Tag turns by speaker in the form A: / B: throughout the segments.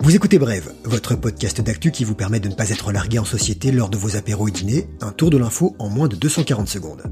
A: Vous écoutez Brève, votre podcast d'actu qui vous permet de ne pas être largué en société lors de vos apéros et dîners, un tour de l'info en moins de 240 secondes.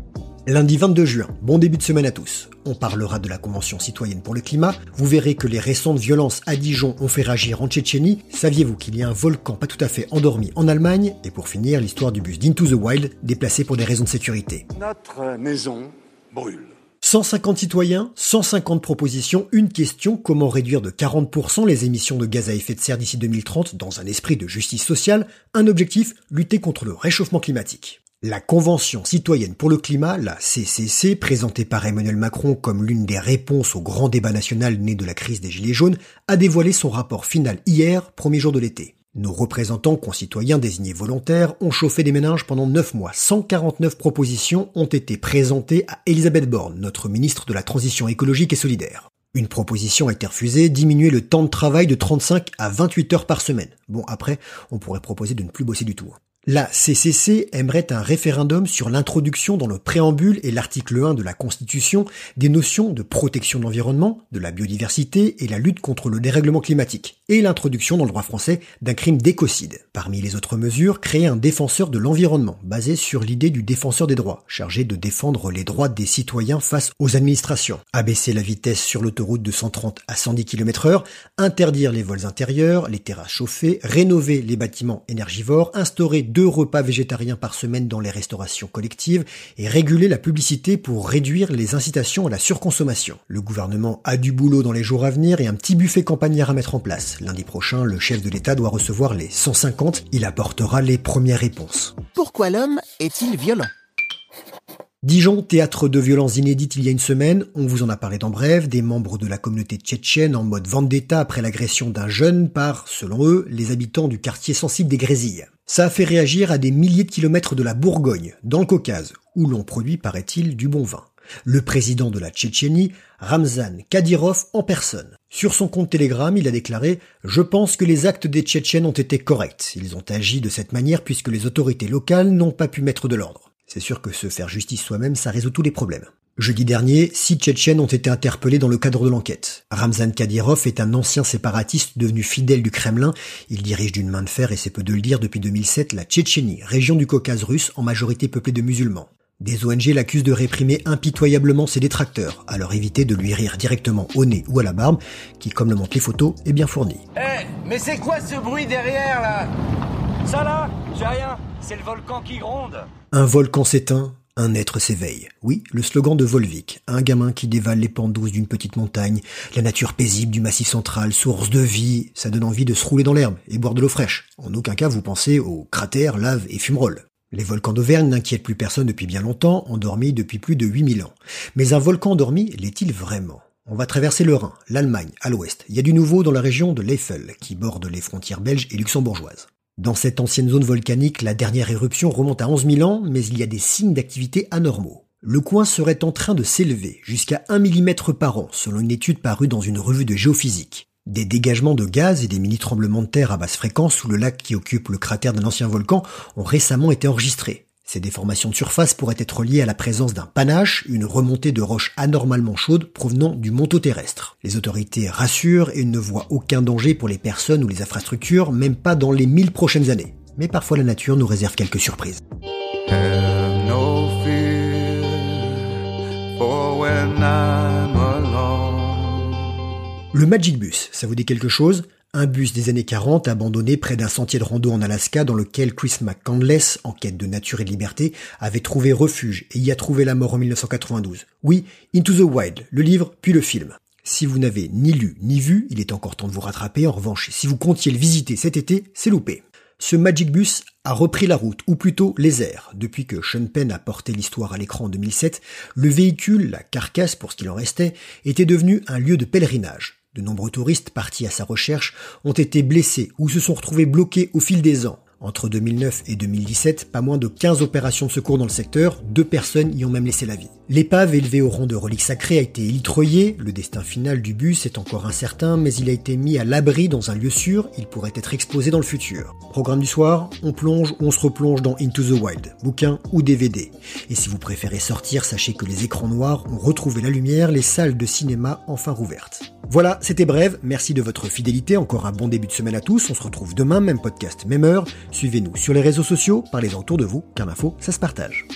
A: Lundi 22 juin, bon début de semaine à tous. On parlera de la Convention citoyenne pour le climat, vous verrez que les récentes violences à Dijon ont fait réagir en Tchétchénie, saviez-vous qu'il y a un volcan pas tout à fait endormi en Allemagne, et pour finir, l'histoire du bus d'Into the Wild, déplacé pour des raisons de sécurité.
B: Notre maison brûle.
A: 150 citoyens, 150 propositions, une question, comment réduire de 40% les émissions de gaz à effet de serre d'ici 2030 dans un esprit de justice sociale, un objectif, lutter contre le réchauffement climatique. La Convention citoyenne pour le climat, la CCC, présentée par Emmanuel Macron comme l'une des réponses au grand débat national né de la crise des Gilets jaunes, a dévoilé son rapport final hier, premier jour de l'été. Nos représentants concitoyens désignés volontaires ont chauffé des méninges pendant 9 mois. 149 propositions ont été présentées à Elisabeth Borne, notre ministre de la Transition écologique et solidaire. Une proposition a été refusée, diminuer le temps de travail de 35 à 28 heures par semaine. Bon, après, on pourrait proposer de ne plus bosser du tout. La CCC aimerait un référendum sur l'introduction dans le préambule et l'article 1 de la Constitution des notions de protection de l'environnement, de la biodiversité et la lutte contre le dérèglement climatique, et l'introduction dans le droit français d'un crime d'écocide. Parmi les autres mesures, créer un défenseur de l'environnement, basé sur l'idée du défenseur des droits, chargé de défendre les droits des citoyens face aux administrations. Abaisser la vitesse sur l'autoroute de 130 à 110 km heure, interdire les vols intérieurs, les terrasses chauffées, rénover les bâtiments énergivores, instaurer deux repas végétariens par semaine dans les restaurations collectives et réguler la publicité pour réduire les incitations à la surconsommation. Le gouvernement a du boulot dans les jours à venir et un petit buffet campagnard à mettre en place. Lundi prochain, le chef de l'État doit recevoir les 150. Il apportera les premières réponses.
C: Pourquoi l'homme est-il violent?
A: Dijon, théâtre de violences inédites il y a une semaine, on vous en a parlé dans bref, des membres de la communauté tchétchène en mode vendetta après l'agression d'un jeune par, selon eux, les habitants du quartier sensible des Grésilles. Ça a fait réagir à des milliers de kilomètres de la Bourgogne, dans le Caucase, où l'on produit, paraît-il, du bon vin. Le président de la Tchétchénie, Ramzan Kadyrov en personne. Sur son compte Telegram, il a déclaré « Je pense que les actes des Tchétchènes ont été corrects. Ils ont agi de cette manière puisque les autorités locales n'ont pas pu mettre de l'ordre. » C'est sûr que se faire justice soi-même, ça résout tous les problèmes. Jeudi dernier, six Tchétchènes ont été interpellés dans le cadre de l'enquête. Ramzan Kadyrov est un ancien séparatiste devenu fidèle du Kremlin. Il dirige d'une main de fer, et c'est peu de le dire, depuis 2007, la Tchétchénie, région du Caucase russe en majorité peuplée de musulmans. Des ONG l'accusent de réprimer impitoyablement ses détracteurs, alors évitez de lui rire directement au nez ou à la barbe, qui, comme le montrent les photos, est bien fourni.
D: Eh, mais c'est quoi ce bruit derrière là? Ça là? J'ai rien, c'est le volcan qui gronde.
A: Un volcan s'éteint, un être s'éveille. Oui, le slogan de Volvic, un gamin qui dévale les pentes douces d'une petite montagne, la nature paisible du massif central, source de vie, ça donne envie de se rouler dans l'herbe et boire de l'eau fraîche. En aucun cas vous pensez aux cratères, laves et fumerolles. Les volcans d'Auvergne n'inquiètent plus personne depuis bien longtemps, endormis depuis plus de 8000 ans. Mais un volcan endormi l'est-il vraiment? On va traverser le Rhin, l'Allemagne, à l'ouest. Il y a du nouveau dans la région de l'Eifel, qui borde les frontières belges et luxembourgeoises. Dans cette ancienne zone volcanique, la dernière éruption remonte à 11 000 ans, mais il y a des signes d'activité anormaux. Le coin serait en train de s'élever jusqu'à 1 mm par an, selon une étude parue dans une revue de géophysique. Des dégagements de gaz et des mini-tremblements de terre à basse fréquence sous le lac qui occupe le cratère d'un ancien volcan ont récemment été enregistrés. Ces déformations de surface pourraient être liées à la présence d'un panache, une remontée de roches anormalement chaudes provenant du manteau terrestre. Les autorités rassurent et ne voient aucun danger pour les personnes ou les infrastructures, même pas dans les mille prochaines années. Mais parfois la nature nous réserve quelques surprises. Le Magic Bus, ça vous dit quelque chose? Un bus des années 40 abandonné près d'un sentier de rando en Alaska dans lequel Chris McCandless, en quête de nature et de liberté, avait trouvé refuge et y a trouvé la mort en 1992. Oui, Into the Wild, le livre puis le film. Si vous n'avez ni lu ni vu, il est encore temps de vous rattraper. En revanche, si vous comptiez le visiter cet été, c'est loupé. Ce Magic Bus a repris la route, ou plutôt les airs. Depuis que Sean Penn a porté l'histoire à l'écran en 2007, le véhicule, la carcasse pour ce qu'il en restait, était devenu un lieu de pèlerinage. De nombreux touristes partis à sa recherche ont été blessés ou se sont retrouvés bloqués au fil des ans. Entre 2009 et 2017, pas moins de 15 opérations de secours dans le secteur, deux personnes y ont même laissé la vie. L'épave, élevée au rang de relique sacrée, a été élitreillée, le destin final du bus est encore incertain, mais il a été mis à l'abri dans un lieu sûr, il pourrait être exposé dans le futur. Programme du soir, on plonge on se replonge dans Into the Wild, bouquin ou DVD. Et si vous préférez sortir, sachez que les écrans noirs ont retrouvé la lumière, les salles de cinéma enfin rouvertes. Voilà, c'était bref, merci de votre fidélité, encore un bon début de semaine à tous, on se retrouve demain, même podcast, même heure, suivez-nous sur les réseaux sociaux, parlez-en autour de vous, car l'info, ça se partage.